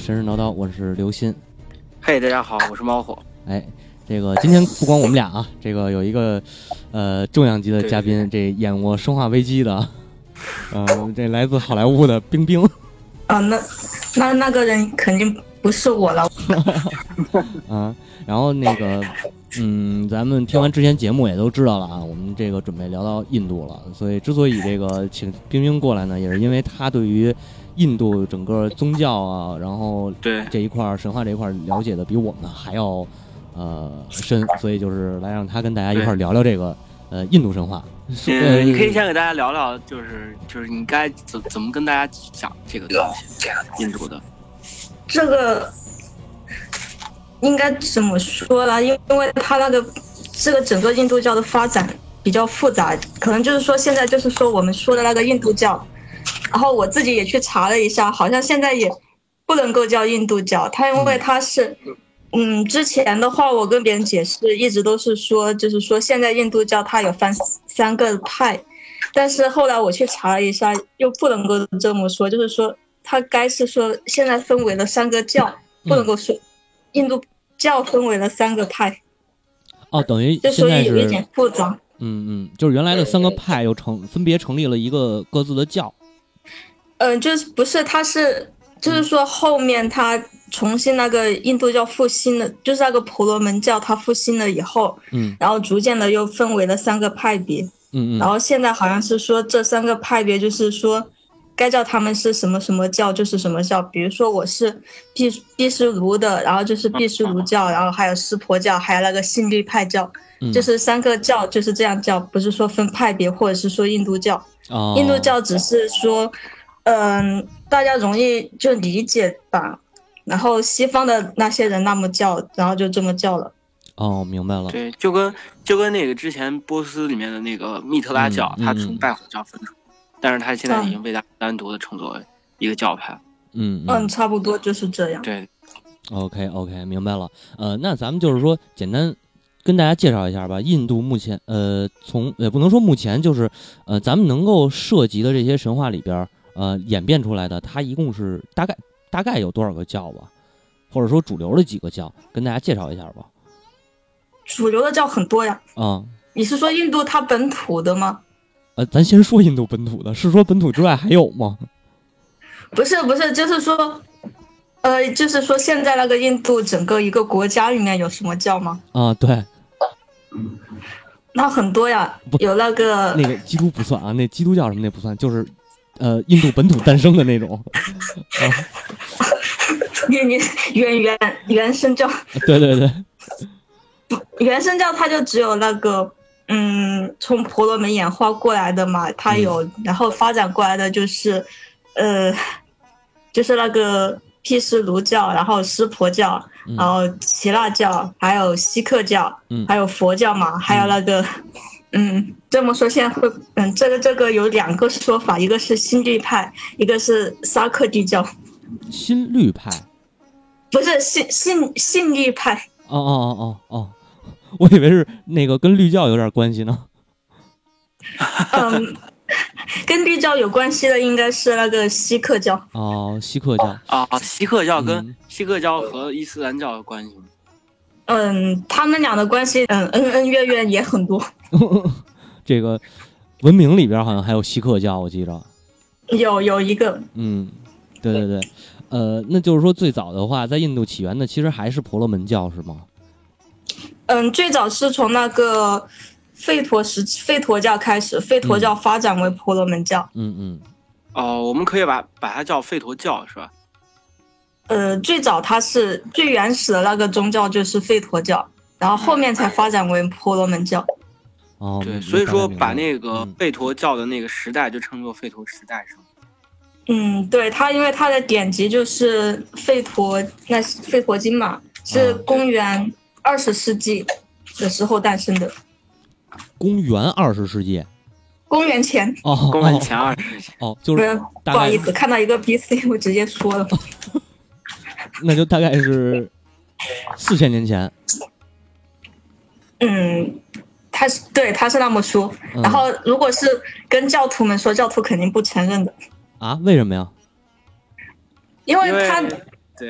神神叨叨，我是刘鑫。嘿，大家好，我是猫火。哎，这个今天不光我们俩啊，这个有一个呃重量级的嘉宾，这演过《生化危机》的，呃，这来自好莱坞的冰冰。啊，那那那个人肯定不是我了。啊，然后那个，嗯，咱们听完之前节目也都知道了啊，我们这个准备聊到印度了，所以之所以这个请冰冰过来呢，也是因为他对于印度整个宗教啊，然后对这一块儿神话这一块儿了解的比我们还要呃深，所以就是来让他跟大家一块儿聊聊这个呃印度神话。是呃嗯，你可以先给大家聊聊，就是就是你该怎怎么跟大家讲这个东西，印度的。这个应该怎么说呢？因因为他那个这个整个印度教的发展比较复杂，可能就是说现在就是说我们说的那个印度教，然后我自己也去查了一下，好像现在也不能够叫印度教，它因为它是。嗯，之前的话，我跟别人解释一直都是说，就是说现在印度教它有分三个派，但是后来我去查了一下，又不能够这么说，就是说它该是说现在分为了三个教，不能够说印度教分为了三个派，哦，等于现在是以有一点复杂。嗯嗯，就是原来的三个派又成分别成立了一个各自的教。嗯，就是不是，他是就是说后面他重新那个印度教复兴了，就是那个婆罗门教它复兴了以后，嗯然后逐渐的又分为了三个派别。嗯嗯然后现在好像是说这三个派别就是说，该叫他们是什么什么教就是什么教。比如说我是毕毕湿奴的，然后就是毕湿奴教，然后还有湿婆教，还有那个信律派教，嗯，就是三个教就是这样叫，不是说分派别或者是说印度教。哦，印度教只是说，嗯、大家容易就理解吧。然后西方的那些人那么叫，然后就这么叫了。哦，明白了。对，就跟就跟那个之前波斯里面的那个密特拉教，它从拜火教分出，但是它现在已经被他单独的称作为一个教派。嗯嗯，差不多就是这样。对，OK OK，明白了。呃，那咱们就是说，简单跟大家介绍一下吧。印度目前，呃，从也不能说目前，就是呃，咱们能够涉及的这些神话里边儿，呃，演变出来的，它一共是大概大概有多少个教吧？或者说主流的几个教，跟大家介绍一下吧。主流的教很多呀。啊、你是说印度它本土的吗？呃，咱先说印度本土的，是说本土之外还有吗？不是不是，就是说，呃，就是说现在那个印度整个一个国家里面有什么教吗？啊、对，那很多呀，有那个那个基督不算啊，那基督教什么那不算，就是呃，印度本土诞生的那种。啊，原原原原原生教，对对对，原生教它就只有那个，嗯，从婆罗门演化过来的嘛，它有，然后发展过来的就是，呃，就是那个毗湿奴教，然后湿婆教，嗯然后耆那教，还有锡克教，嗯还有佛教嘛，还有那个，嗯，这么说现在会，嗯，这个这个有两个说法，一个是新律派，一个是沙克地教，新律派。不是信信信律派，哦哦哦哦哦，我以为是那个跟绿教有点关系呢。嗯，跟律教有关系的应该是那个锡克教。哦，锡克教。啊，锡克教嗯跟锡克教和伊斯兰教有关系吗？嗯，他们俩的关系，嗯，恩恩怨怨也很多。这个文明里边好像还有锡克教，我记着。有有一个，嗯，对对对，呃，那就是说最早的话，在印度起源的其实还是婆罗门教是吗？嗯，最早是从那个吠陀时吠陀教开始，吠陀教发展为婆罗门教。嗯嗯哦，我们可以把把它叫吠陀教是吧？呃，最早它是最原始的那个宗教就是吠陀教，然后后面才发展为婆罗门教。哦，对，所以说把那个嗯吠陀教的那个时代就称作吠陀时代是吗？嗯，对，它因为它的典籍就是吠陀那吠陀经嘛，是啊公元二十世纪的时候诞生的，公元二十世纪。公元前。哦，公元前二十世纪。哦，哦，就是不好意思，看到一个 BC 我直接说了。那就大概是四千年前。嗯，他是对，他是那么说。嗯然后如果是跟教徒们说，教徒肯定不承认的，啊？为什么呀？因为因为他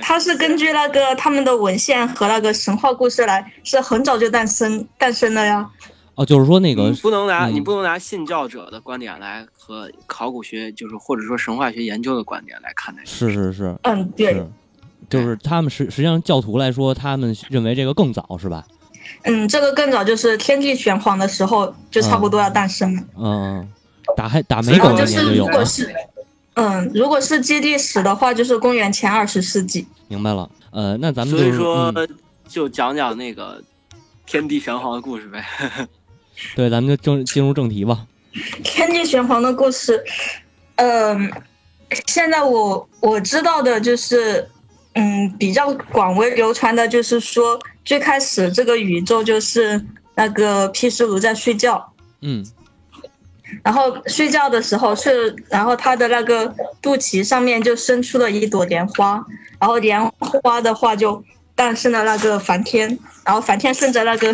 他是根据那个他们的文献和那个神话故事来，是很早就诞生诞生的呀。哦，就是说那个你不能拿、嗯你不能拿信教者的观点来和考古学，就是或者说神话学研究的观点来看待。是是是嗯，对，是，就是他们实实际上教徒来说，他们认为这个更早是吧？嗯，这个更早就是天地玄黄的时候就差不多要诞生了。嗯，打还打没然后就狗那年是有了，如果是，嗯，如果是基地史的话，就是公元前二十世纪。明白了。呃，那咱们就以说嗯，就讲讲那个天地玄黄的故事呗。对，咱们就正进入正题吧。天地玄黄的故事，嗯、现在我我知道的就是，嗯，比较广为流传的就是说，最开始这个宇宙就是那个毗湿奴在睡觉，嗯。然后睡觉的时候是，然后他的那个肚脐上面就生出了一朵莲花，然后莲花的话就诞生了那个梵天，然后梵天顺着那个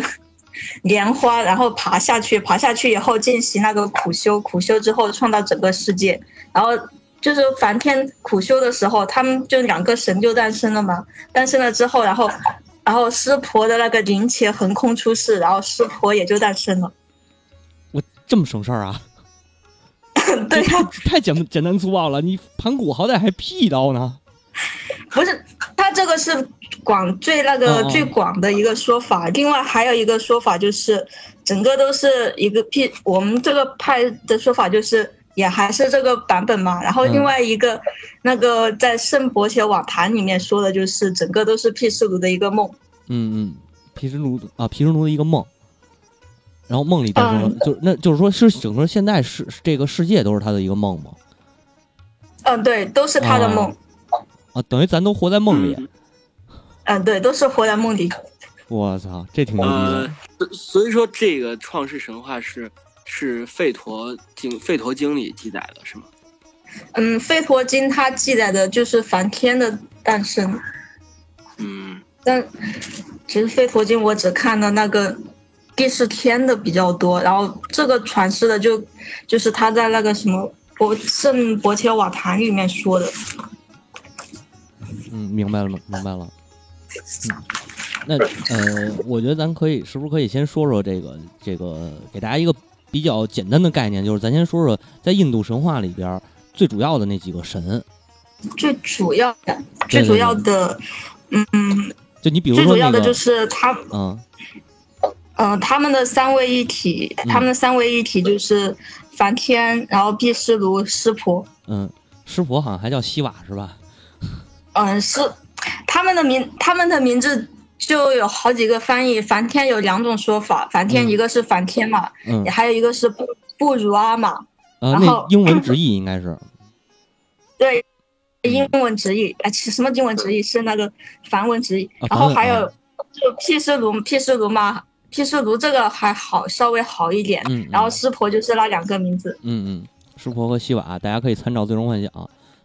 莲花，然后爬下去，爬下去以后进行那个苦修，苦修之后创造整个世界，然后就是梵天苦修的时候，他们就两个神就诞生了嘛，诞生了之后，然后然后湿婆的那个灵伽横空出世，然后湿婆也就诞生了，我这么省事儿啊？对呀太太简简单粗暴了。你盘古好歹还辟刀呢。不是，他这个是广最那个最广的一个说法。另外还有一个说法就是，整个都是一个辟，我们这个派的说法就是也还是这个版本嘛。然后嗯另外一个、那个在圣伯爵网坛里面说的就是整个都是毗湿奴的一个梦。嗯嗯，毗湿奴啊，毗湿奴的一个梦。然后梦里诞生了，嗯就那就是说是整个现在世这个世界都是他的一个梦吗？嗯，对，都是他的梦。啊，等于咱都活在梦里。嗯嗯，对，都是活在梦里。我操，这挺牛逼的呃。，所以说这个创世神话是是吠陀经吠陀经里记载的是吗？嗯，《吠陀经》它记载的就是梵天的诞生。嗯但其实《吠陀经》我只看了那个第四天的比较多，然后这个传世的就就是他在那个什么博圣伯切瓦坛里面说的。嗯，明白了，明白了。嗯，那呃，我觉得咱可以是不是可以先说说这个这个，给大家一个比较简单的概念，就是咱先说说在印度神话里边儿最主要的那几个神。最主要的，最主要的，嗯，就你比如说那个，最主要的就是他，嗯嗯、他们的三位一体，嗯他们的三位一体就是梵天，然后毗湿奴、湿婆，嗯，湿婆好像还叫西瓦是吧？嗯，是他们的名，他们的名字就有好几个翻译。梵天有两种说法，梵天嗯。一个是梵天嘛，还有一个是布布如阿玛，呃，然后那英文直译应该是，对，英文直译，哎，什么英文直译？是那个梵文直译，啊然后还有就毗湿奴，毗湿奴嘛，毗湿奴这个还好，稍微好一点。嗯，然后嗯湿婆就是那两个名字，嗯嗯，湿婆和西瓦，大家可以参照《最终幻想》，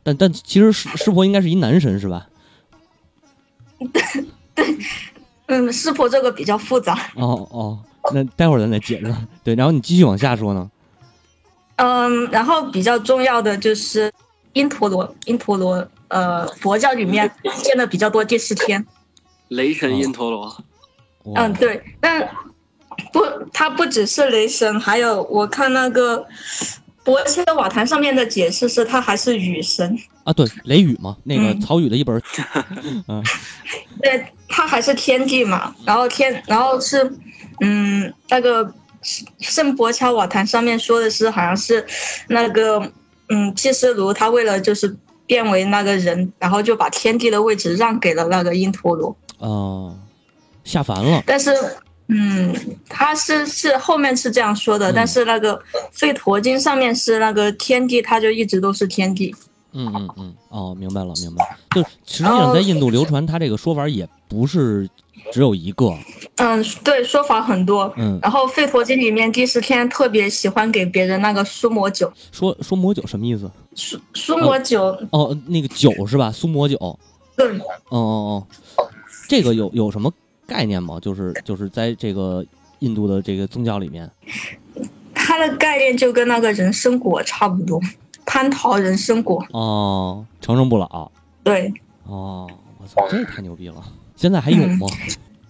但但其实湿湿婆应该是一男神是吧？嗯，湿婆这个比较复杂。哦哦，那待会儿咱再解释。对，然后你继续往下说呢。嗯，然后比较重要的就是因陀罗，因陀罗，呃，佛教里面见的比较多第四天。雷神因陀罗，哇嗯，对，但不，他不只是雷神，还有我看那个博切瓦坛上面的解释是，他还是雨神，啊，对，雷雨嘛，那个嗯曹禺的一本儿，嗯对，他还是天帝嘛。然后天，然后是，嗯，那个圣伯切瓦坛上面说的是，好像是那个，嗯，毗湿奴他为了就是变为那个人，然后就把天帝的位置让给了那个因陀罗。哦，下凡了。但是，嗯，他是是后面是这样说的，嗯但是那个吠陀经上面是那个天地，他就一直都是天地。嗯嗯嗯，哦，明白了，明白了。就实际上在印度流传，他这个说法也不是只有一个。嗯，对，说法很多。嗯，然后吠陀经里面第十天特别喜欢给别人那个苏摩酒，说说魔酒什么意思？苏苏摩酒，哦，那个酒是吧？苏魔酒。哦，哦哦，这个有有什么概念吗？就是就是在这个印度的这个宗教里面。它的概念就跟那个人参果差不多，蟠桃人参果。哦，长生不老。对，哦，我操，这太牛逼了！现在还有吗？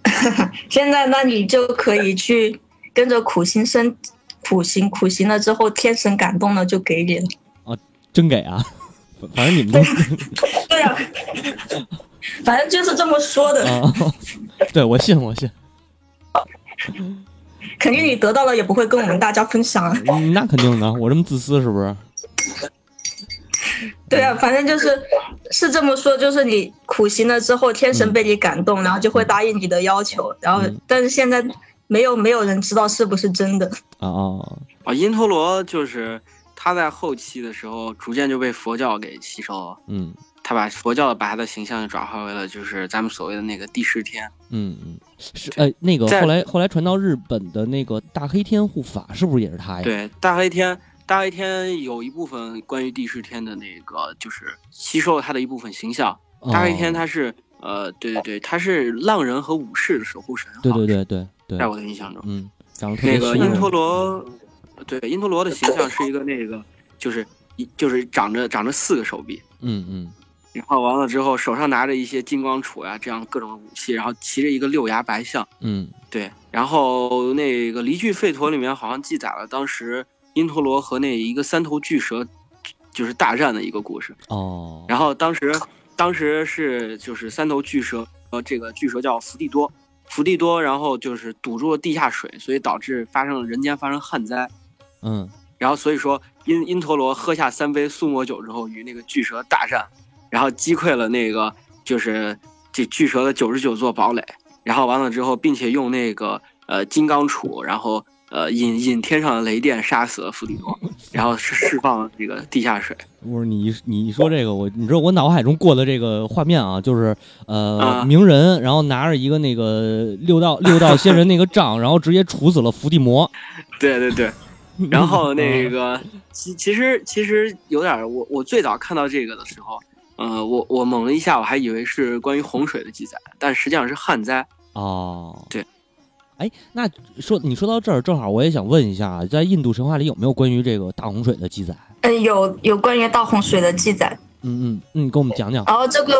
现在那你就可以去跟着苦行僧苦行，苦行了之后，天神感动了就给你了。真给啊！反正你们都对呀、反正就是这么说的，啊，对我信我信，肯定你得到了也不会跟我们大家分享啊。嗯那肯定的，我这么自私是不是？对啊，反正就是是这么说，就是你苦行了之后，天神被你感动，然后就会答应你的要求，然后嗯但是现在没有没有人知道是不是真的。啊啊，啊，因陀罗就是他在后期的时候逐渐就被佛教给吸收了，嗯他把佛教把他的形象转化为了就是咱们所谓的那个第十天。嗯嗯，是呃，那个在后来后来传到日本的那个大黑天护法，是不是也是他呀？，对，大黑天，大黑天有一部分关于第十天的那个就是吸收了他的一部分形象。大黑天哦、他是呃，对对对，他是浪人和武士的守护神。对对对对对在，我的印象中。嗯，长得那个因陀罗，对因陀罗的形象是一个那个，就是一就是长着长着四个手臂，嗯嗯然后完了之后手上拿着一些金光杵呀、这样各种武器，然后骑着一个六牙白象，嗯。对，然后那个离句吠陀里面好像记载了当时因陀罗和那一个三头巨蛇就是大战的一个故事，哦，然后当时当时是就是三头巨蛇，呃，这个巨蛇叫伏地多，伏地多，然后就是堵住了地下水，所以导致发生了人间发生旱灾。嗯。然后所以说因因陀罗喝下三杯苏魔酒之后，与那个巨蛇大战，然后击溃了那个就是这巨蛇的九十九座堡垒，然后完了之后，并且用那个呃金刚杵，然后呃引引天上的雷电杀死了伏地魔，然后释释放这个地下水。不是你你一说这个，我你知道我脑海中过的这个画面啊，就是呃、啊鸣人，然后拿着一个那个六道六道仙人那个杖，然后直接处死了伏地魔。对对对。然后那个，其其实其实有点儿，我我最早看到这个的时候，呃，我我猛了一下，我还以为是关于洪水的记载，但实际上是旱灾。哦，对。哎，那说你说到这儿，正好我也想问一下啊，在印度神话里有没有关于这个大洪水的记载？嗯，有有关于大洪水的记载。嗯嗯嗯，你给我们讲讲。然后这个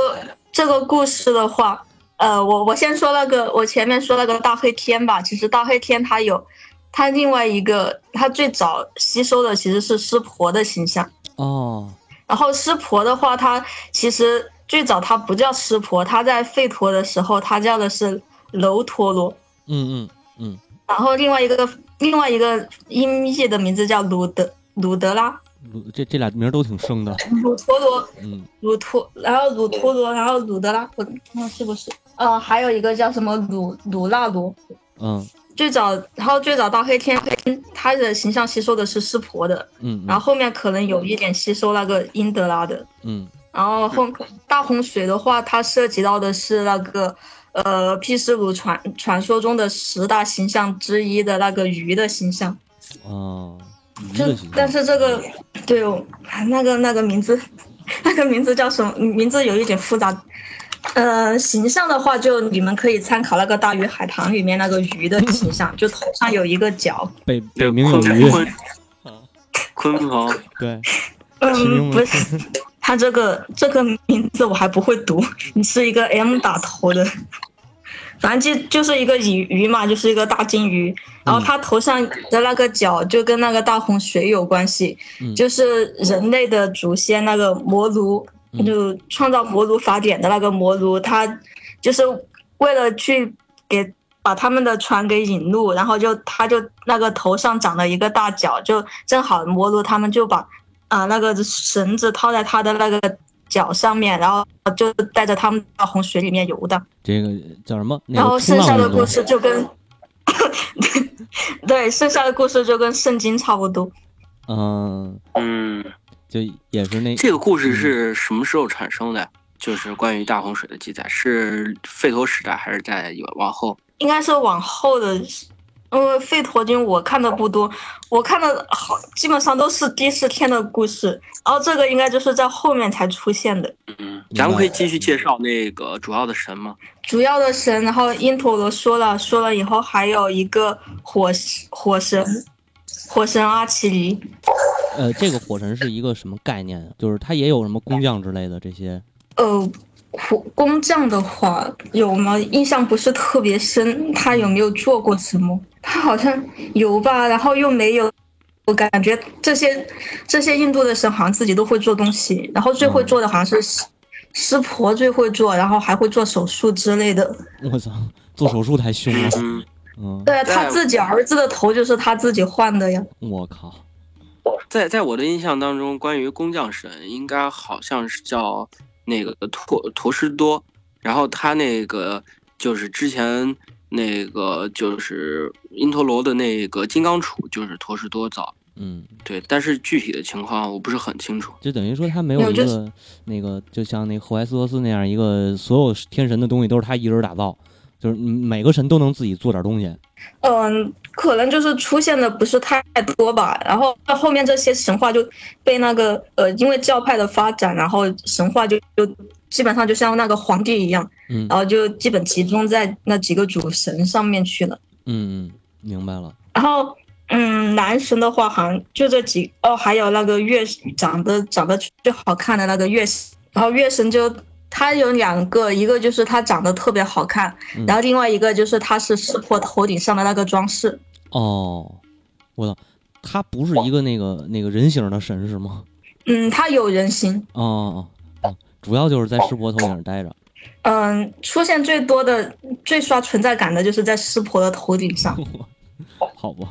这个故事的话，呃，我我先说那个，我前面说那个大黑天吧。其实大黑天它有，它另外一个，它最早吸收的其实是湿婆的形象。哦，然后湿婆的话，它其实最早它不叫湿婆，它在吠陀的时候，它叫的是楼陀罗。嗯嗯嗯然后另外一个另外一个音译的名字叫鲁德鲁德拉鲁，这这俩名儿都挺生的。鲁陀罗嗯鲁陀，然后鲁陀罗，然后鲁德拉，我看是不是？呃，还有一个叫什么鲁鲁纳罗。嗯最早，然后最早到黑天黑，他的形象吸收的是湿婆的，嗯，然后后面可能有一点吸收那个英德拉的，嗯然后后大洪水的话，它涉及到的是那个呃毗湿奴传传说中的十大形象之一的那个鱼的形象，哦，鱼就的形象但是这个对哦那个那个名字，那个名字叫什么？名字有一点复杂。呃，形象的话，就你们可以参考那个《大鱼海棠》里面那个鱼的形象，就头上有一个角。北对，北冥有鲲鱼。鲲鲲鹏，对，嗯，不是，他这个这个名字我还不会读，你是一个 M 打头的，反正就就是一个鱼鱼嘛，就是一个大金鱼，然后它头上的那个角就跟那个大洪水有关系，嗯。就是人类的祖先那个摩卢，嗯就创造摩卢法典的那个摩卢，他就是为了去给。把他们的船给引路，然后就他就那个头上长了一个大角，就正好摩卢他们就把啊、那个绳子套在他的那个脚上面，然后就带着他们到洪水里面游荡。这个叫什么？那然后剩下的故。事就跟，对，剩下的故事就跟圣经差不多。嗯，嗯，就也是那这个故事是什么时候产生的？就是关于大洪水的记载，是吠陀时代还是在往后？应该是往后的，因为吠陀经我看的不多，我看的好基本上都是第四天的故事，然后这个应该就是在后面才出现的。嗯，咱们可以继续介绍那个主要的神吗？主要的神，然后因陀罗说了，说了以后还有一个火火神，火神阿奇离。呃，这个火神是一个什么概念啊？就是它也有什么工匠之类的这些？呃，火工匠的话有吗？印象不是特别深，他有没有做过什么？他好像有吧，然后又没有。我感觉这些这些印度的神好像自己都会做东西，然后最会做的好像是湿湿婆最会做，然后还会做手术之类的。我操，做手术太凶了。嗯，嗯，对啊，他自己儿子的头就是他自己换的呀。我靠，在在我的印象当中，关于工匠神，应该好像是叫那个陀陀师多，然后他那个就是之前那个就是因陀罗的那个金刚杵，就是陀师多造。嗯，对，但是具体的情况我不是很清楚。就等于说他没有一个那个，就像那个赫淮斯托斯那样一个，所有天神的东西都是他一人打造，就是嗯每个神都能自己做点东西。嗯，可能就是出现的不是太多吧，然后到后面这些神话就被那个呃，因为教派的发展，然后神话就就基本上就像那个皇帝一样，嗯然后就基本集中在那几个主神上面去了。嗯嗯，明白了。然后，嗯，男神的话好像就这几哦，还有那个月长得长得最好看的那个月神，然后月神就他有两个，一个就是他长得特别好看，嗯然后另外一个就是他是湿婆头顶上的那个装饰。哦，我操，他不是一个那个那个人形的神是吗？嗯，他有人形。哦哦哦，主要就是在湿婆头顶上待着。嗯，出现最多的、最刷存在感的就是在湿婆的头顶上，好吧，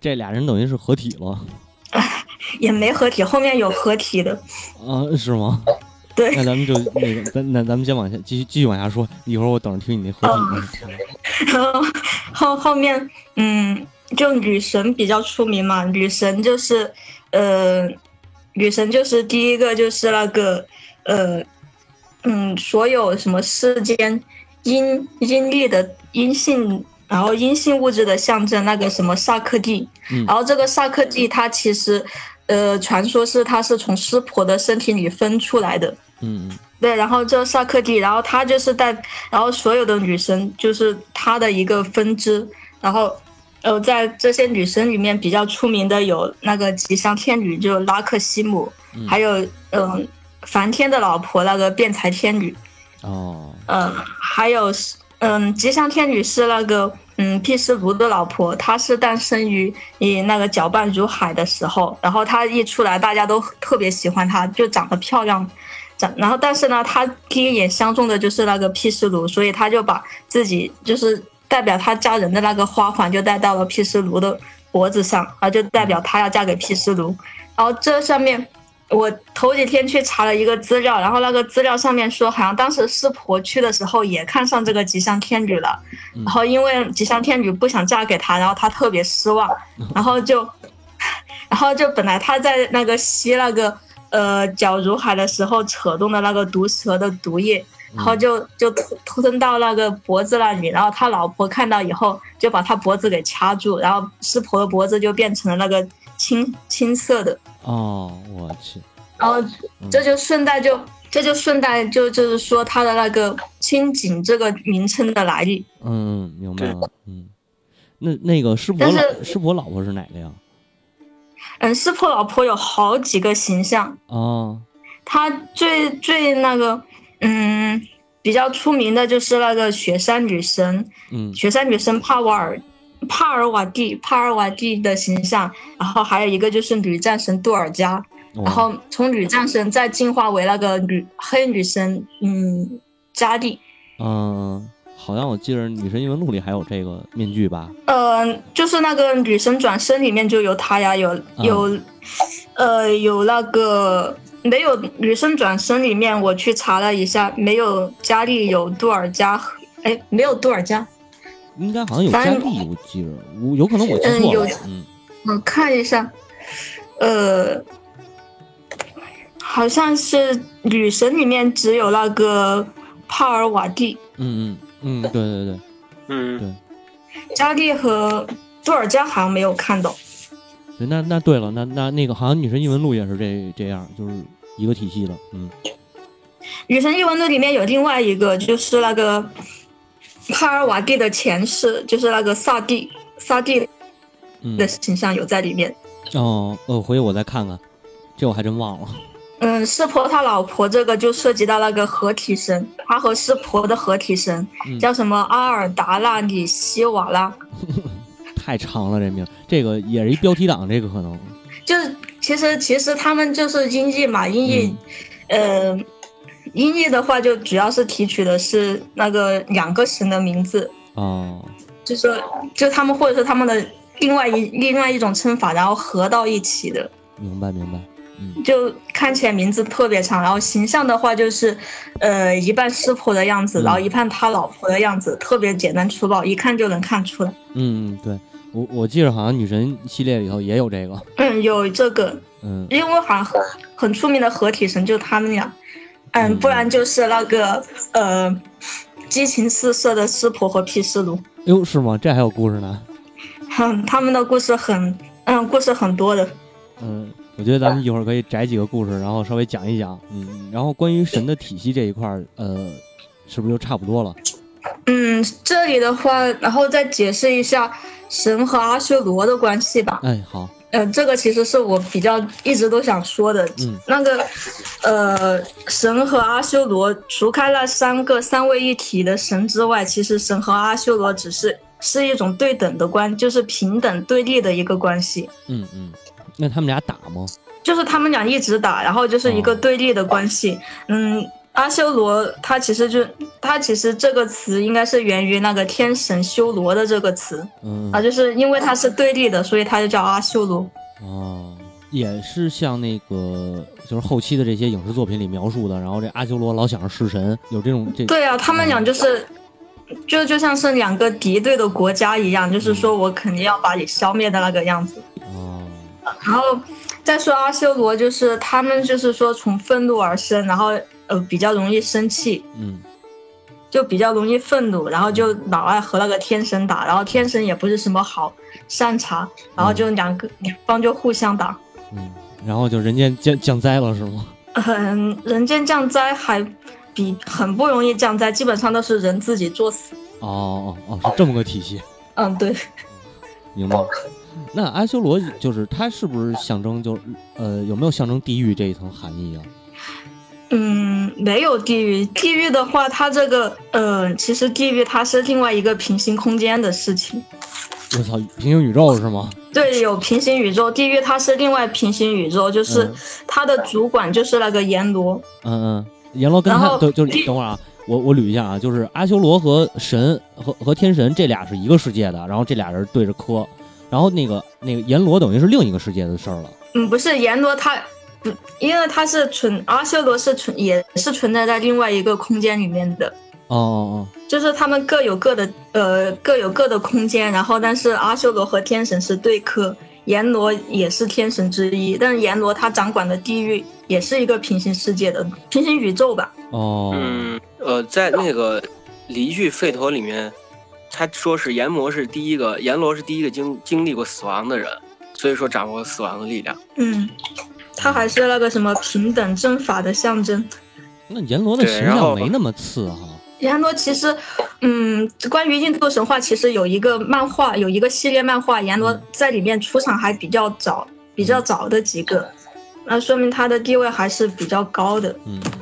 这俩人等于是合体了 也没合体，后面有合体的。啊？是吗？对那，咱们就那个，咱那咱们先往下继续继续往下说，一会儿我等着听你那合体的。然 后后后面，嗯，就女神比较出名嘛，女神就是，呃，女神就是第一个就是那个，呃，嗯，所有什么世间阴阴历的阴性，然后阴性物质的象征，那个什么萨克蒂，嗯然后这个萨克蒂它其实，呃，传说是他是从湿婆的身体里分出来的。嗯嗯。对，然后这萨克蒂，然后他就是带，然后所有的女生就是他的一个分支，然后，呃，在这些女生里面比较出名的有那个吉祥天女，就拉克西姆，嗯还有嗯、梵天的老婆那个辩才天女，哦。嗯，还有是嗯，吉祥天女是那个嗯毗湿奴的老婆，她是诞生于以那个搅拌如海的时候，然后她一出来，大家都特别喜欢她，就长得漂亮，长，然后但是呢，她第一眼相中的就是那个毗湿奴，所以她就把自己就是代表她家人的那个花环就戴到了毗湿奴的脖子上，啊就代表她要嫁给毗湿奴，然后这上面。我头几天去查了一个资料，然后那个资料上面说，好像当时湿婆去的时候也看上这个吉祥天女了，嗯。然后因为吉祥天女不想嫁给他，然后他特别失望，然后就，然后就本来他在那个吸那个呃绞如海的时候扯动的那个毒蛇的毒液，然后就就吞吞到那个脖子那里，然后他老婆看到以后就把他脖子给掐住，然后湿婆的脖子就变成了那个青青色的。哦，我去，然后嗯这就顺带就这就顺带就就是说他的那个青井这个名称的来历。嗯，明白了，嗯，那那个师婆但老是湿婆老婆是哪个呀？嗯，师婆老婆有好几个形象，哦，他最最那个嗯比较出名的就是那个雪山女神，嗯雪山女神帕瓦尔。帕尔瓦蒂，帕尔瓦蒂的形象，然后还有一个就是女战神杜尔加，哦。然后从女战神再进化为那个女黑女神，嗯，加利，嗯，好像我记得《女神异闻录》里还有这个面具吧？呃，就是那个女神转身里面就有她呀，有有，呃，有那个没有女神转身里面，我去查了一下，没有加利，有杜尔加，哎，没有杜尔加，应该好像有反正佳丽，我记着，我有可能我记错了。嗯我看一下，呃，好像是女神里面只有那个帕尔瓦蒂，嗯嗯嗯，对对对，嗯，佳丽和杜尔加好像没有看到。对，那那对了，那那那个好像《女神异闻录》也是这这样，就是一个体系的。嗯女神异闻录里面有另外一个，就是那个帕尔瓦蒂的前世，就是那个萨蒂，萨蒂嗯的，形象有在里面。哦，呃，回去我再看看，这我还真忘了。嗯，湿婆他老婆这个就涉及到那个合体神，他和湿婆的合体神、嗯叫什么阿尔达纳里希瓦拉，太长了这名，这个也是一标题党，这个可能。就是其实其实他们就是音译嘛，音译，呃，音译的话就主要是提取的是那个两个神的名字，哦，就说就他们或者是他们的另外一另外一种称法，然后合到一起的。明白明白。嗯就看起来名字特别长，然后形象的话就是，呃，一半师婆的样子，嗯然后一半他老婆的样子，特别简单粗暴，一看就能看出来。嗯，嗯对我我记得好像女神系列里头也有这个。嗯，有这个，嗯因为好像很很出名的合体神就他们俩，嗯，嗯不然就是那个呃，激情四射的湿婆和毗湿奴，哟，是吗？这还有故事呢。嗯，他们的故事很，嗯，故事很多的。嗯，我觉得咱们一会儿可以摘几个故事，然后稍微讲一讲。嗯，然后关于神的体系这一块儿，呃，是不是就差不多了？嗯，这里的话，然后再解释一下神和阿修罗的关系吧。哎，好，呃，这个其实是我比较一直都想说的。嗯那个，呃，神和阿修罗，除开那三个三位一体的神之外，其实神和阿修罗只是是一种对等的关，就是平等对立的一个关系。嗯嗯，那他们俩打吗？就是他们俩一直打，然后就是一个哦对立的关系。嗯，阿修罗他其实就他其实这个词应该是源于那个天神修罗的这个词嗯啊，就是因为它是对立的，所以它就叫阿修罗。哦，也是像那个就是后期的这些影视作品里描述的，然后这阿修罗老想着弑神，有这种这对啊，他们俩就是，就就像是两个敌对的国家一样，就是说我肯定要把你消灭的那个样子。哦，然后再说阿修罗，就是他们就是说从愤怒而生，然后呃比较容易生气，嗯就比较容易愤怒，然后就老爱和那个天神打，然后天神也不是什么好善茬，然后就两个两方就互相打。嗯，然后就人间降降灾了是吗？嗯，人间降灾还比很不容易降灾，基本上都是人自己作死。哦哦哦，是这么个体系，嗯，对。明白了。那阿修罗就是它是不是象征就呃有没有象征地狱这一层含义啊？嗯，没有地狱。地狱的话，它这个，呃，其实地狱它是另外一个平行空间的事情。我操，平行宇宙是吗？对，有平行宇宙，地狱它是另外平行宇宙，就是嗯它的主管就是那个阎罗。嗯嗯，阎罗跟他就就是等会儿啊，我我捋一下啊，就是阿修罗和神和和天神这俩是一个世界的，然后这俩人对着磕，然后那个那个阎罗等于是另一个世界的事儿了。嗯，不是阎罗它，不，因为它是存阿修罗是存也是存在在另外一个空间里面的。哦哦就是他们各有各的呃各有各的空间，然后但是阿修罗和天神是对磕，阎罗也是天神之一，但是阎罗他掌管的地狱也是一个平行世界的平行宇宙吧。哦哦，嗯，呃，在那个《离句吠陀》里面，他说是阎魔是第一个，阎罗是第一个经经历过死亡的人，所以说掌握死亡的力量。嗯，他还是那个什么平等正法的象征。那阎罗的形象没那么次哈。阎罗其实，嗯，关于印度神话，其实有一个漫画，有一个系列漫画，阎罗在里面出场还比较早，比较早的几个，那说明他的地位还是比较高的。嗯，嗯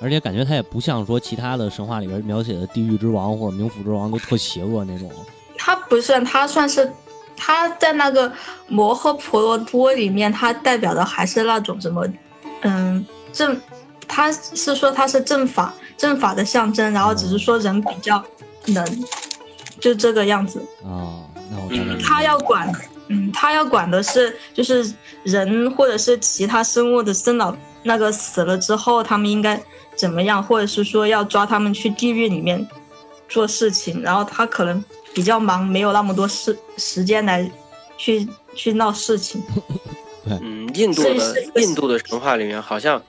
而且感觉他也不像说其他的神话里边描写的地狱之王或者冥府之王都特邪恶那种。他不是，他算是他在那个摩诃婆罗多里面，他代表的还是那种什么，嗯，正，他是说他是正法正法的象征，然后只是说人比较能，就这个样子。哦，那我大概明白他要管，嗯，他要管的是就是人或者是其他生物的生老那个死了之后，他们应该怎么样，或者是说要抓他们去地狱里面做事情，然后他可能比较忙，没有那么多时时间来去去闹事情。嗯，印度的印度的神话里面好像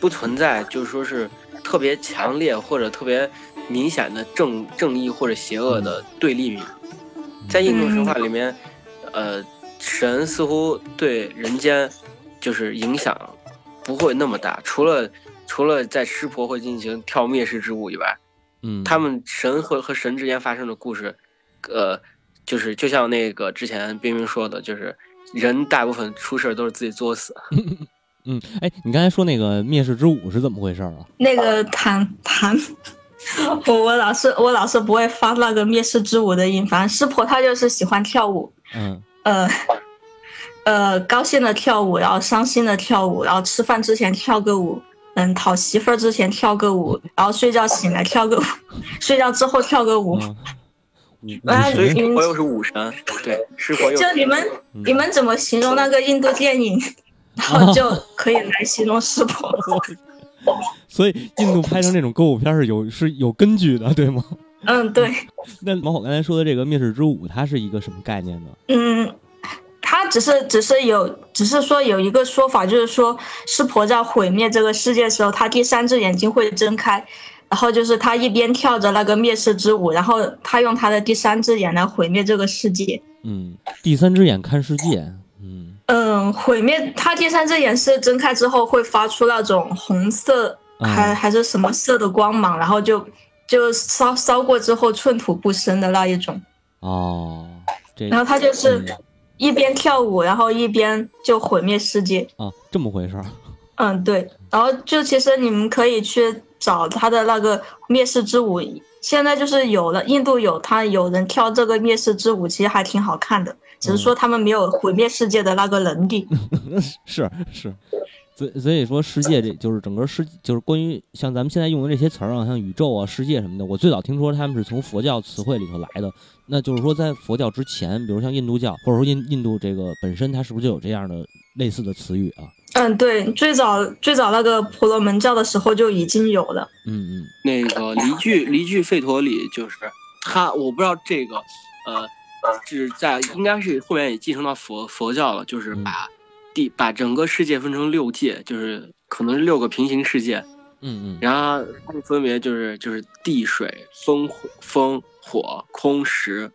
不存在，就是说是特别强烈或者特别明显的正正义或者邪恶的对立面。在印度神话里面，呃，神似乎对人间就是影响不会那么大，除了除了在湿婆会进行跳灭世之舞以外，嗯，他们神和和神之间发生的故事，呃，就是就像那个之前冰冰说的，就是人大部分出事儿都是自己作死。嗯，哎，你刚才说那个灭世之舞是怎么回事啊？那个弹弹，我我老是我老是不会发那个灭世之舞的音，反正师婆她就是喜欢跳舞，嗯 呃呃，高兴的跳舞，然后伤心的跳舞，然后吃饭之前跳个舞，嗯，讨媳妇儿之前跳个舞，然后睡觉醒来跳个舞，睡觉之后跳个舞。嗯，武啊所以武神嗯师婆又是武神，对，是火又就你们嗯你们怎么形容那个印度电影，然后就可以来形容师婆。所以印度拍成这种歌舞片是有是有根据的，对吗？嗯，对，那毛火刚才说的这个灭世之舞，它是一个什么概念呢？嗯，它只是只是有，只是说有一个说法，就是说湿婆在毁灭这个世界的时候，她第三只眼睛会睁开，然后就是他一边跳着那个灭世之舞，然后他用他的第三只眼来毁灭这个世界。嗯，第三只眼看世界，嗯嗯，毁灭他第三只眼是睁开之后会发出那种红色还嗯还是什么色的光芒，然后就就烧烧过之后寸土不生的那一种。哦，这然后他就是嗯一边跳舞，然后一边就毁灭世界。啊这么回事儿，嗯，对。然后就其实你们可以去找他的那个灭世之舞，现在就是有了，印度有他有人跳这个灭世之舞，其实还挺好看的，只是说他们没有毁灭世界的那个能力。是是，所以所以说世界这就是整个世就是关于像咱们现在用的这些词儿啊，像宇宙啊、世界什么的，我最早听说他们是从佛教词汇里头来的。那就是说，在佛教之前，比如像印度教，或者说印印度这个本身，它是不是就有这样的类似的词语啊？嗯，对，最早最早那个婆罗门教的时候就已经有了。嗯嗯。那个离句离句吠陀里就是他，我不知道这个，呃，是在应该是后面也继承到佛佛教了，就是嗯。把地把整个世界分成六界，就是可能是六个平行世界，嗯嗯。然后它们分别就是就是地水风火风火空石，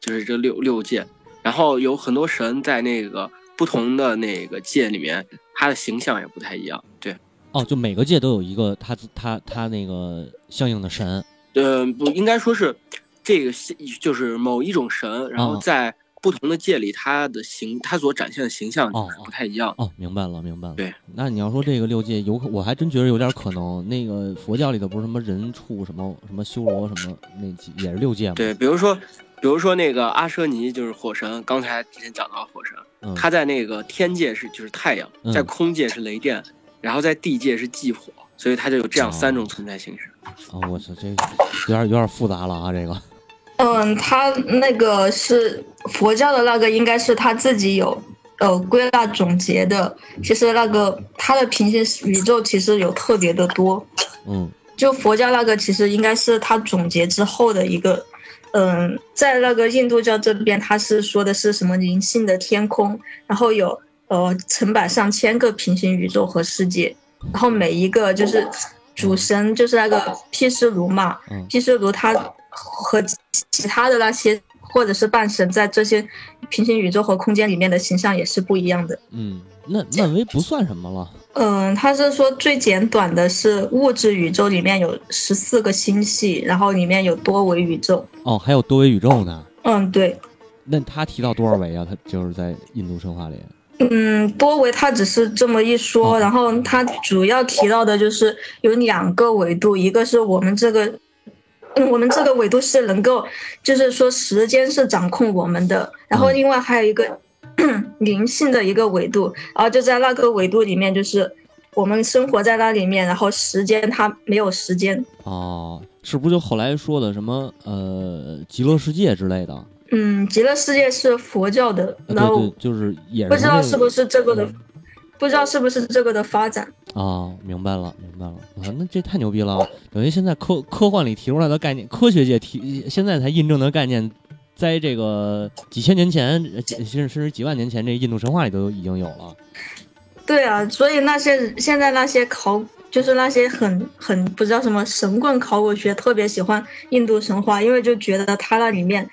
就是这六六界，然后有很多神在那个不同的那个界里面，它的形象也不太一样，对。哦，就每个界都有一个他他他那个相应的神。呃，不应该说是这个是就是某一种神，然后哦在不同的界里，它的形，它所展现的形象不太一样。哦，明白了，明白了。对，那你要说这个六界有可，我还真觉得有点可能。那个佛教里头不是什么人畜什么什么修罗什么那几也是六界吗？对，比如说，比如说那个阿舍尼就是火神，刚才之前讲到火神，嗯，他在那个天界是就是太阳，嗯在空界是雷电，然后在地界是祭火，所以他就有这样哦三种存在形式。啊，我操，这有点有点复杂了啊，这个。嗯，他那个是佛教的那个，应该是他自己有呃归纳总结的。其实那个他的平行宇宙其实有特别的多。嗯就佛教那个其实应该是他总结之后的一个，嗯，在那个印度教这边，他是说的是什么灵性的天空，然后有呃成百上千个平行宇宙和世界，然后每一个就是主神就是那个毗湿奴嘛，嗯毗湿奴他和其他的那些或者是半神在这些平行宇宙和空间里面的形象也是不一样的。嗯，那漫威不算什么了。嗯，他是说最简短的是物质宇宙里面有十四个星系，然后里面有多维宇宙。哦，还有多维宇宙呢。嗯，对，那他提到多少维啊？他就是在印度神话里。嗯，多维他只是这么一说，哦然后他主要提到的就是有两个维度，一个是我们这个，嗯，我们这个维度是能够，就是说时间是掌控我们的，然后嗯另外还有一个 灵性的一个维度，然后就在那个维度里面，就是我们生活在那里面，然后时间它没有时间，哦，是不是就后来说的什么呃极乐世界之类的？嗯，极乐世界是佛教的，啊然后就是也不知道是不是这个的嗯，不知道是不是这个的发展。哦，明白了，明白了啊，那这太牛逼了！等于现在科科幻里提出来的概念，科学界提现在才印证的概念，在这个几千年前，甚至甚至几万年前，这印度神话里都已经有了。对啊，所以那些现在那些考，就是那些很很不知道什么神棍考古学，特别喜欢印度神话，因为就觉得它那里面，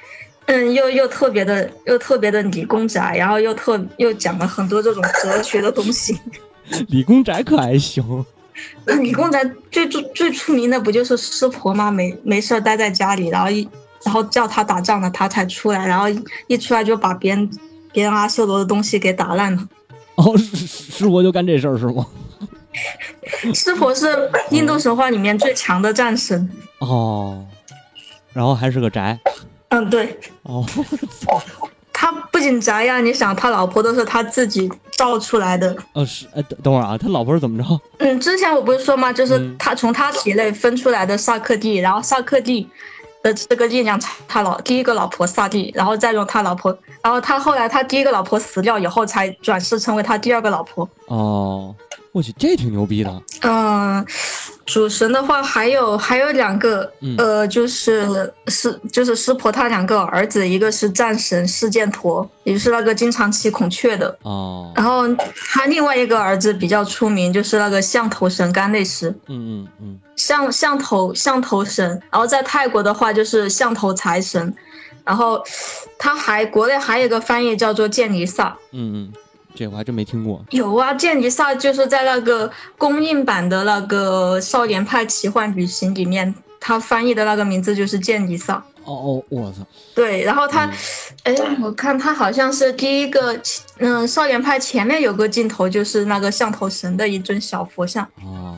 嗯，又又特别的又特别的理工宅，然后又特又讲了很多这种哲学的东西。理工宅可还行？理工宅最最最出名的不就是湿婆吗？没没事儿待在家里，然后一然后叫他打仗了，他才出来，然后一一出来就把别人别人阿修罗的东西给打烂了。哦，师师婆就干这事儿是吗？湿婆是印度神话里面最强的战神。哦，然后还是个宅。嗯，对。哦，他不仅宅呀，你想他老婆都是他自己造出来的。呃，是，哎，等等会儿啊，他老婆是怎么着？嗯，之前我不是说吗？就是他从他体内分出来的萨克蒂，然后萨克蒂的这个力量，他老第一个老婆萨蒂，然后再用他老婆，然后他后来他第一个老婆死掉以后，才转世成为他第二个老婆。哦。我去，这挺牛逼的。嗯，主神的话还有还有两个，呃，就是师就是湿婆他两个儿子，一个是战神释犍陀，也就是那个经常骑孔雀的。哦。然后他另外一个儿子比较出名，就是那个象头神甘内斯。嗯嗯嗯。象象头象头神，然后在泰国的话就是象头财神，然后他还国内还有一个翻译叫做剑尼萨。嗯嗯。这我还真没听过。有啊，剑尼萨就是在那个公映版的那个《少年派奇幻旅行》里面，他翻译的那个名字就是剑尼萨。哦哦，我操！对，然后他，哎，我看他好像是第一个，嗯，《少年派》前面有个镜头就是那个象头神的一尊小佛像。啊，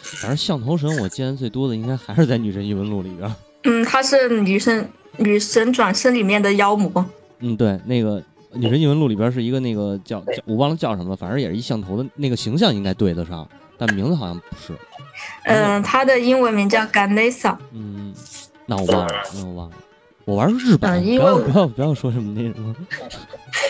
反正象头神我见的最多的应该还是在《女神异闻录》里边。嗯，他是女神女神转生里面的妖魔。嗯，对，那个。《女神异闻录》里边是一个那个叫叫我忘了叫什么了，反正也是一象头的那个形象应该对得上，但名字好像不是。嗯，他的英文名叫 Ganesa。嗯，那我忘了，那我忘了。我玩日本，不要不要不要说什么那什么。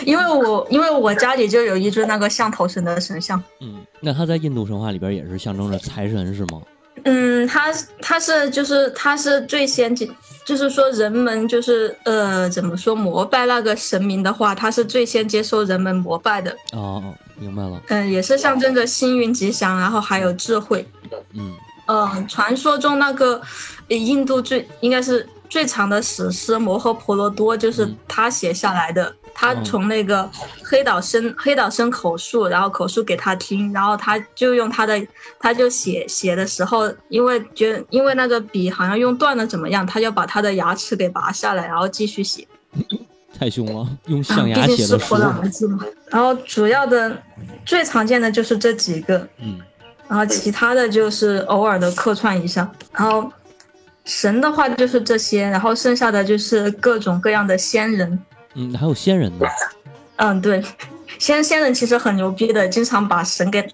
因为我因为我家里就有一尊那个象头神的神像。嗯，那他在印度神话里边也是象征着财神是吗？嗯，他他是就是他是最先进。就是说，人们就是呃，怎么说膜拜那个神明的话，他是最先接受人们膜拜的。哦，明白了。嗯，也是象征着幸运吉祥，然后还有智慧。嗯。嗯，传说中那个印度最应该是。最长的史诗《摩诃婆罗多》就是他写下来的。他从那个黑岛生黑岛生口述，然后口述给他听，然后他就用他的，他就写写的时候，因为觉得因为那个笔好像用断了怎么样，他就把他的牙齿给拔下来，然后继续写。太凶了，用象牙写的书。然后主要的最常见的就是这几个，嗯，然后其他的就是偶尔的客串一下，然后。神的话就是这些，然后剩下的就是各种各样的仙人。嗯，还有仙人呢。嗯，对，仙仙人其实很牛逼的，经常把神给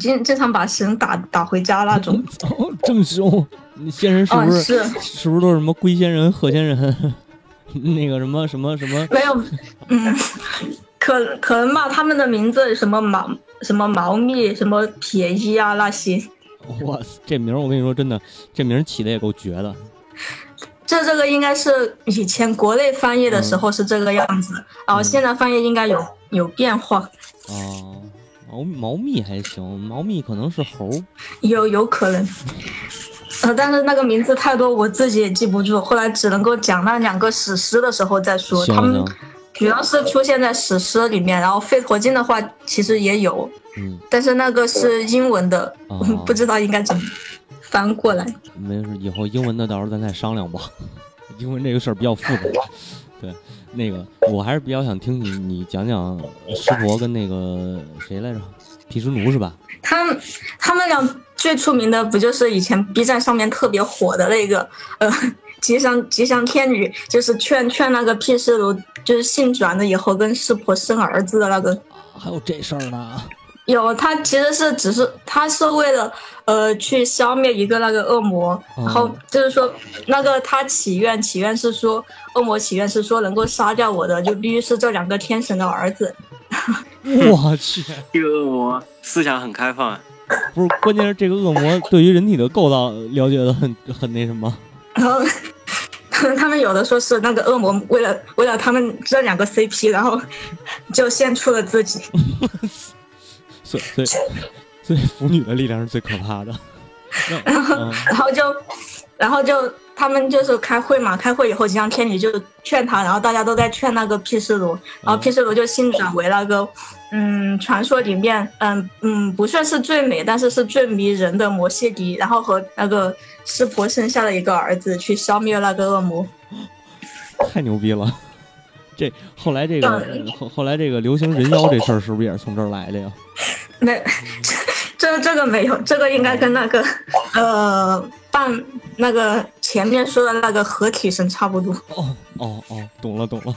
经经常把神打打回家那种。哦，这么凶！仙人是不是是是不是都是什么龟仙人、鹤仙人？那个什么什么什么？没有，嗯，可可能吧，他们的名字什么毛什么毛密什么铁衣啊那些。哇，这名儿我跟你说真的，这名儿起的也够绝的。这这个应该是以前国内翻译的时候是这个样子，然后现在翻译应该有有变化。哦，毛毛密还行，毛密可能是猴。有有可能，呃，但是那个名字太多，我自己也记不住，后来只能够讲那两个史诗的时候再说。他们主要是出现在史诗里面，然后《费陀经》的话其实也有。嗯，但是那个是英文的，不知道应该怎么翻过来。没事，以后英文的到时候咱再商量吧。英文这个事儿比较复杂。对，那个我还是比较想听你你讲讲师伯跟那个谁来着，毗湿奴是吧？他们他们俩最出名的不就是以前 B 站上面特别火的那个呃吉祥吉祥天女，就是劝劝那个毗湿奴就是性转了以后跟湿婆生儿子的那个。还有这事儿呢？有，他其实是只是他是为了呃去消灭一个那个恶魔，然后就是说那个他祈愿祈愿是说恶魔祈愿是说能够杀掉我的就必须是这两个天神的儿子。我去，这个恶魔思想很开放，不是关键是这个恶魔对于人体的构造了解的很很那什么。然后 他们有的说是那个恶魔为了为了他们这两个 CP，然后就献出了自己。所以，所以腐女的力量是最可怕的。然后，然后就，然后就他们就是开会嘛，开会以后，吉祥天女就劝他，然后大家都在劝那个毗湿奴，然后毗湿奴就性转为那个，嗯，传说里面，嗯嗯，不算是最美，但是是最迷人的摩西迪，然后和那个湿婆生下了一个儿子，去消灭那个恶魔。太牛逼了！这后来这个后后来这个流行人妖这事儿是不是也是从这儿来的呀？没，这这个没有，这个应该跟那个呃半那个前面说的那个合体声差不多。哦哦哦，懂了懂了。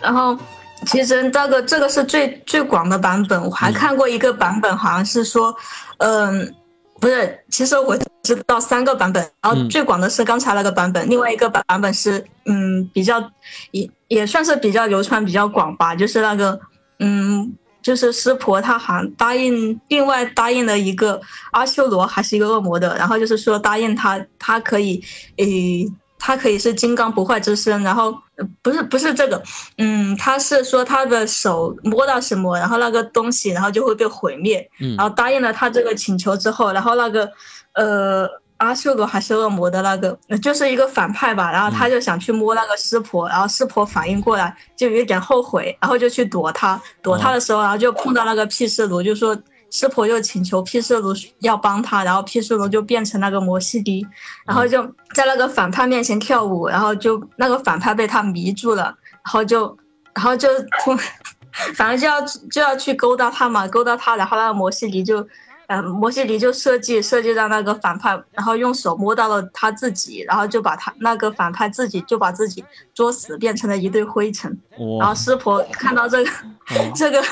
然后其实这个这个是最最广的版本，我还看过一个版本，好像是说，嗯、不是，其实我知道三个版本，然后嗯最广的是刚才那个版本，另外一个版版本是嗯比较也也算是比较流传比较广吧，就是那个嗯。就是师婆，她好像答应，另外答应了一个阿修罗，还是一个恶魔的，然后就是说答应他，他可以，诶，他可以是金刚不坏之身，然后呃不是不是这个，嗯，他是说他的手摸到什么，然后那个东西，然后就会被毁灭，嗯。然后答应了他这个请求之后，然后那个呃阿修罗还是恶魔的那个，呃就是一个反派吧，然后他就想去摸那个湿婆，然后湿婆反应过来就有一点后悔，然后就去躲他，躲他的时候，然后就碰到那个毗湿奴，就说。湿婆就请求毗湿奴要帮他，然后毗湿奴就变成那个摩西迪，然后就在那个反派面前跳舞，然后就那个反派被他迷住了，然后就，然后就突，反正就要就要去勾搭他嘛，勾搭他，然后那个摩西迪就，呃，摩西迪就设计设计让那个反派，然后用手摸到了他自己，然后就把他那个反派自己就把自己作死，变成了一堆灰尘。然后哇，师婆看到这个哦这个，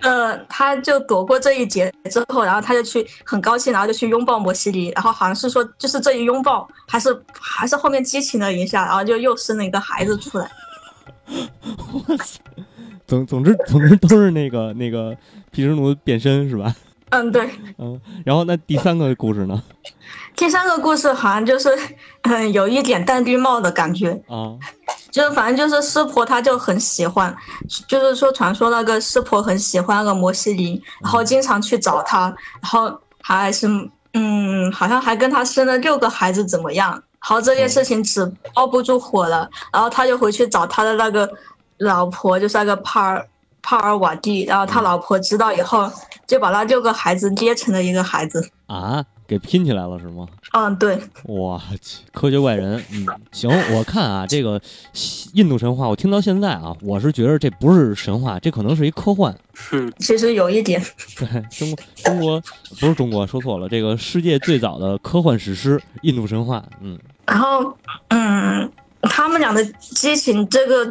呃，他就躲过这一劫之后，然后他就去很高兴，然后就去拥抱摩西迪，然后好像是说就是这一拥抱，还是还是后面激情了一下，然后就又生了一个孩子出来。我操！总总之总之都是那个那个皮什奴变身是吧？嗯，对。嗯，然后那第三个故事呢？第三个故事好像就是，嗯，有一点戴绿帽的感觉，啊，就是反正就是师婆她就很喜欢，就是说传说那个师婆很喜欢那个摩西林，然后经常去找他，然后还是嗯，好像还跟他生了六个孩子怎么样？然后这件事情只包不住火了，然后他就回去找他的那个老婆，就是那个帕尔帕尔瓦蒂，然后他老婆知道以后，就把那六个孩子捏成了一个孩子。啊，给拼起来了是吗？嗯，对，我去，科学怪人，嗯，行，我看啊，这个印度神话，我听到现在啊，我是觉得这不是神话，这可能是一科幻。哼，其实有一点。对，中国中国不是中国，说错了，这个世界最早的科幻史诗《印度神话》，嗯然后，嗯，他们俩的激情，这个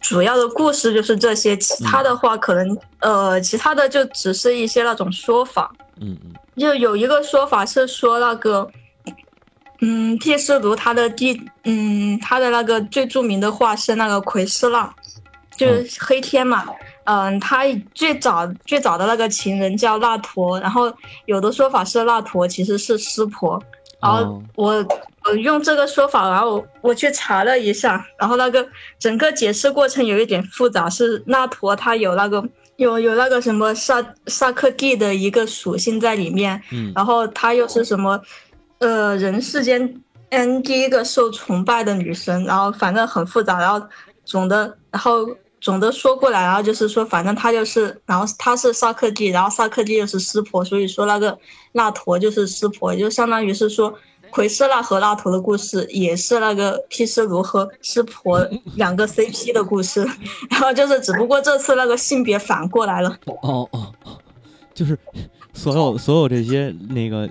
主要的故事就是这些，其他的话可能，呃，其他的就只是一些那种说法。嗯嗯。就有一个说法是说那个，嗯，毗湿奴他的第，嗯，他的那个最著名的画是那个奎斯拉，就是黑天嘛。嗯，他最早最早的那个情人叫那陀，然后有的说法是那陀其实是湿婆，然后哦。我我用这个说法，然后我我去查了一下，然后那个整个解释过程有一点复杂，是那陀它有那个有有那个什么萨萨克蒂的一个属性在里面，嗯然后她又是什么呃人世间嗯第一个受崇拜的女神，然后反正很复杂，然后总的然后。总的说过来，然后就是说，反正她就是，然后她是萨克蒂，然后萨克蒂又是湿婆，所以说那个那陀就是湿婆，也就相当于是说奎斯拉和拉陀的故事，也是那个毗湿奴和湿婆 两个 CP 的故事，然后就是只不过这次那个性别反过来了。哦哦哦，就是所有所有这些那个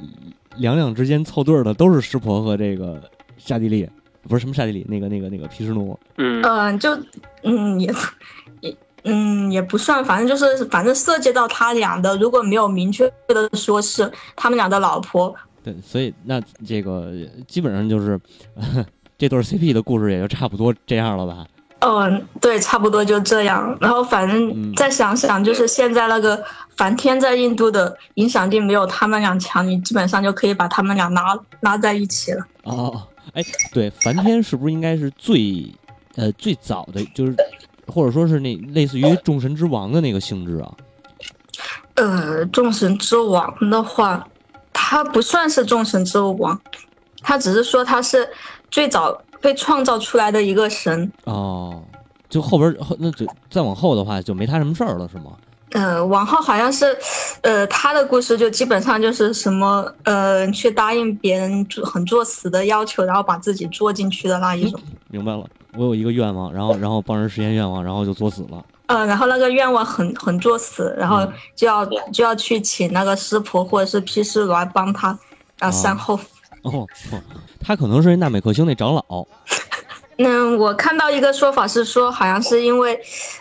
两两之间凑对儿的都是湿婆和这个沙地利，不是什么沙地利，那个那个那个毗湿奴。嗯，嗯、就嗯也也嗯也不算，反正就是反正涉及到他俩的，如果没有明确的说是他们俩的老婆，对，所以那这个基本上就是 这对儿 CP 的故事也就差不多这样了吧？嗯，对，差不多就这样。然后反嗯正再想想，就是现在那个梵天在印度的影响力没有他们俩强，你基本上就可以把他们俩拉拉在一起了。哦哎，对，梵天是不是应该是最呃最早的，就是或者说是那类似于众神之王的那个性质啊？呃，众神之王的话，他不算是众神之王，他只是说他是最早被创造出来的一个神。哦，就后边儿后那就再往后的话就没他什么事儿了，是吗？呃，往后好像是，呃，他的故事就基本上就是什么，呃，去答应别人做很作死的要求，然后把自己作进去的那一种。明白了。我有一个愿望，然后然后帮人实现愿望，然后就作死了。呃，然后那个愿望很很作死，然后嗯就要就要去请那个师婆或者是批师来帮他啊哦善后。哦，哦他可能是纳美克星那长老。嗯，我看到一个说法是说，好像是因为，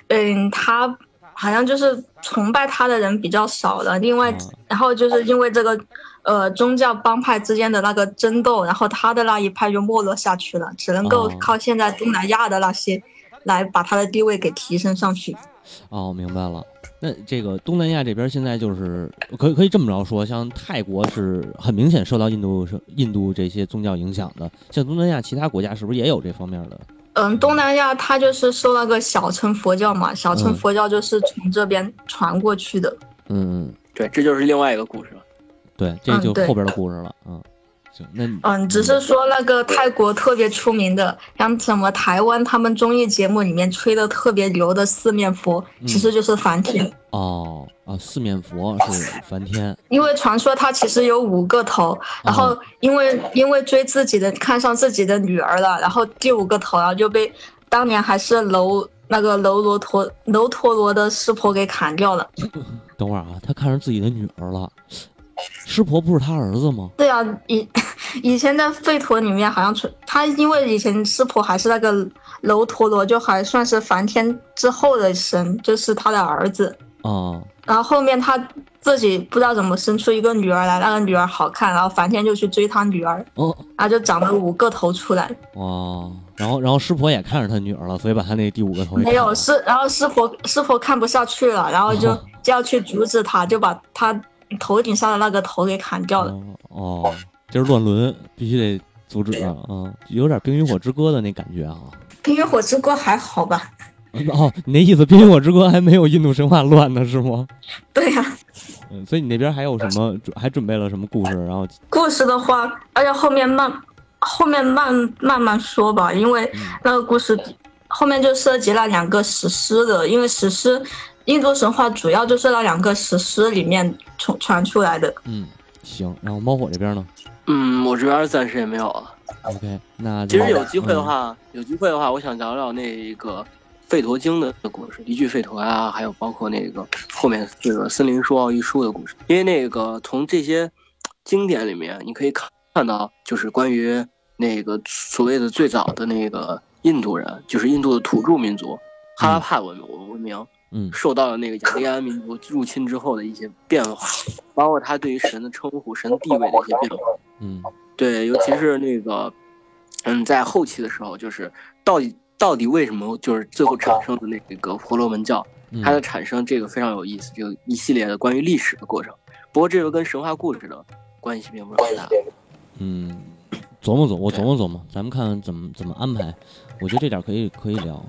嗯，他好像就是崇拜他的人比较少了，另外啊，然后就是因为这个，呃，宗教帮派之间的那个争斗，然后他的那一派就没落下去了，只能够哦靠现在东南亚的那些来把他的地位给提升上去。哦，明白了。那这个东南亚这边现在就是可以可以这么着说，像泰国是很明显受到印度是印度这些宗教影响的，像东南亚其他国家是不是也有这方面的？嗯，东南亚它就是受那个小乘佛教嘛，小乘嗯佛教就是从这边传过去的。嗯，对，这就是另外一个故事了。对，这就后边的故事了。嗯，行，那你嗯，只是说那个泰国特别出名的，像什么台湾他们综艺节目里面吹的特别牛的四面佛，嗯其实就是梵天。哦啊，四面佛是梵天。因为传说他其实有五个头，然后因为因为追自己的看上自己的女儿了，然后第五个头然后就被当年还是楼那个楼罗陀楼陀罗的师婆给砍掉了。等会儿啊，他看上自己的女儿了，师婆不是他儿子吗？对啊，以 以前在吠陀里面好像存他，因为以前师婆还是那个楼陀罗，就还算是梵天之后的神，就是他的儿子。哦，然后后面他自己不知道怎么生出一个女儿来，那个女儿好看，然后梵天就去追他女儿，哦然后就长了五个头出来。哇，然后然后师婆也看上他女儿了，所以把他那第五个头没有师，然后师婆师婆看不下去了，然后就哦 就要去阻止他，就把他头顶上的那个头给砍掉了。哦哦，这是乱伦，必须得阻止啊！嗯，有点《冰与火之歌》的那感觉啊。冰与火之歌还好吧？哦，你那意思《冰与火之歌》还没有印度神话乱呢，是吗？对呀、嗯，所以你那边还有什么？准 还准备了什么故事？然后，故事的话，而且后面慢后面慢慢慢说吧，因为嗯那个故事后面就涉及了两个史诗的，因为史诗印度神话主要就是那两个史诗里面传传出来的。嗯，行。然后猫火这边呢嗯，我这边暂时也没有了。？OK，那其实有机会的嗯话，有机会的话，我想聊聊那个《吠陀经》的故事，一句吠陀啊，还有包括那个后面这个森林书奥义书的故事。因为那个从这些经典里面，你可以看看到，就是关于那个所谓的最早的那个印度人，就是印度的土著民族哈拉帕文明文明，嗯受到了那个雅利安民族入侵之后的一些变化，包括他对于神的称呼、神地位的一些变化。嗯对，尤其是那个，嗯，在后期的时候，就是到底到底为什么就是最后产生的那个婆罗门教，嗯，它的产生这个非常有意思，就一系列的关于历史的过程。不过这个跟神话故事的关系并不是很大。嗯，琢磨琢磨，我琢磨琢磨，咱们看看怎么怎么安排。我觉得这点可以可以聊。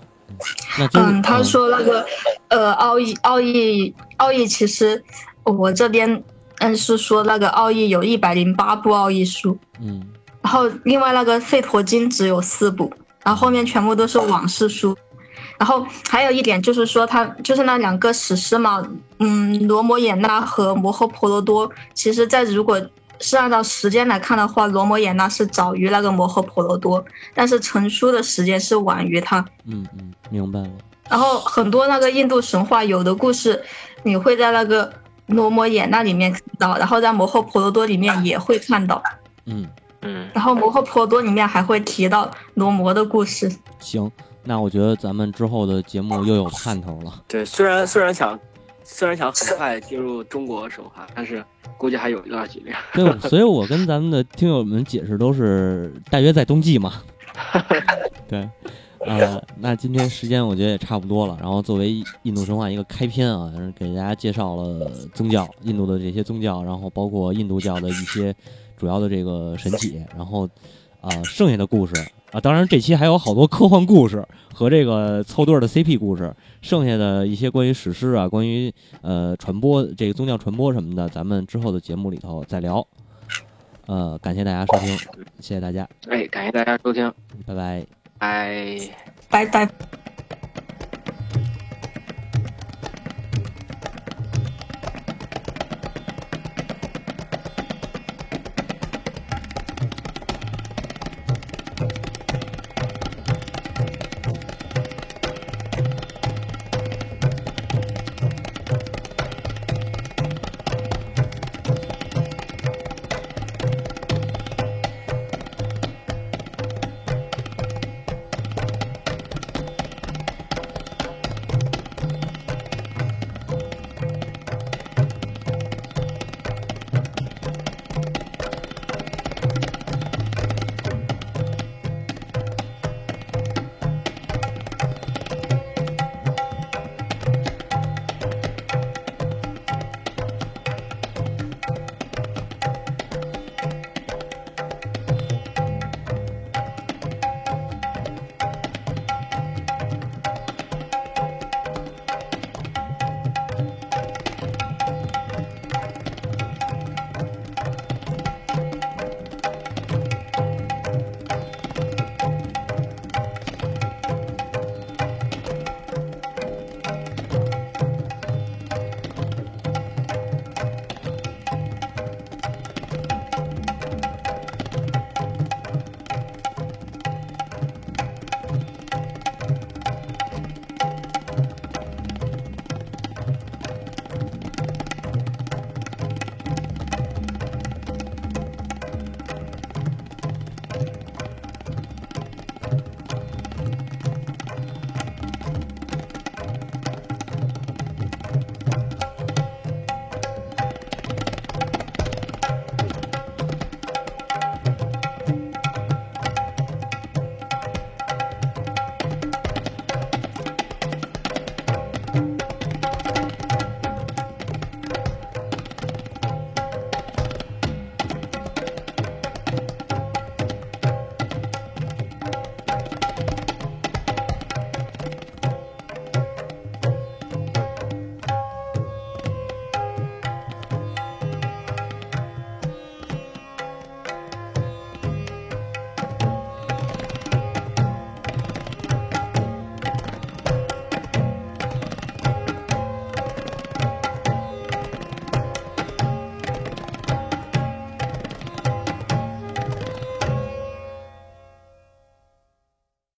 嗯他说那个呃奥义奥义奥义，其实我这边嗯是说那个奥义有一百零八部奥义书，嗯然后另外那个吠陀经只有四部，然后后面全部都是往事书。然后还有一点就是说，他就是那两个史诗嘛，嗯，罗摩衍那和摩诃婆罗多，其实在如果是按照时间来看的话，罗摩衍那是早于那个摩诃婆罗多，但是成书的时间是晚于它。嗯嗯，明白了。然后很多那个印度神话有的故事，你会在那个罗摩衍那里面看到，然后在摩诃婆罗多里面也会看到。嗯，嗯，然后摩诃婆罗多里面还会提到罗摩的故事。行，那我觉得咱们之后的节目又有盼头了。对，虽然虽然想虽然想很快进入中国神话，但是估计还有一段距离。对，所以我跟咱们的听友们解释都是大约在冬季嘛。对，呃，那今天时间我觉得也差不多了。然后作为印度神话一个开篇啊，给大家介绍了宗教，印度的这些宗教，然后包括印度教的一些主要的这个神体，然后啊、剩下的故事啊，当然这期还有好多科幻故事和这个凑对儿的 CP 故事，剩下的一些关于史诗啊，关于呃传播这个宗教传播什么的，咱们之后的节目里头再聊。呃，感谢大家收听，谢谢大家，哎，感谢大家收听，拜拜。拜。拜拜。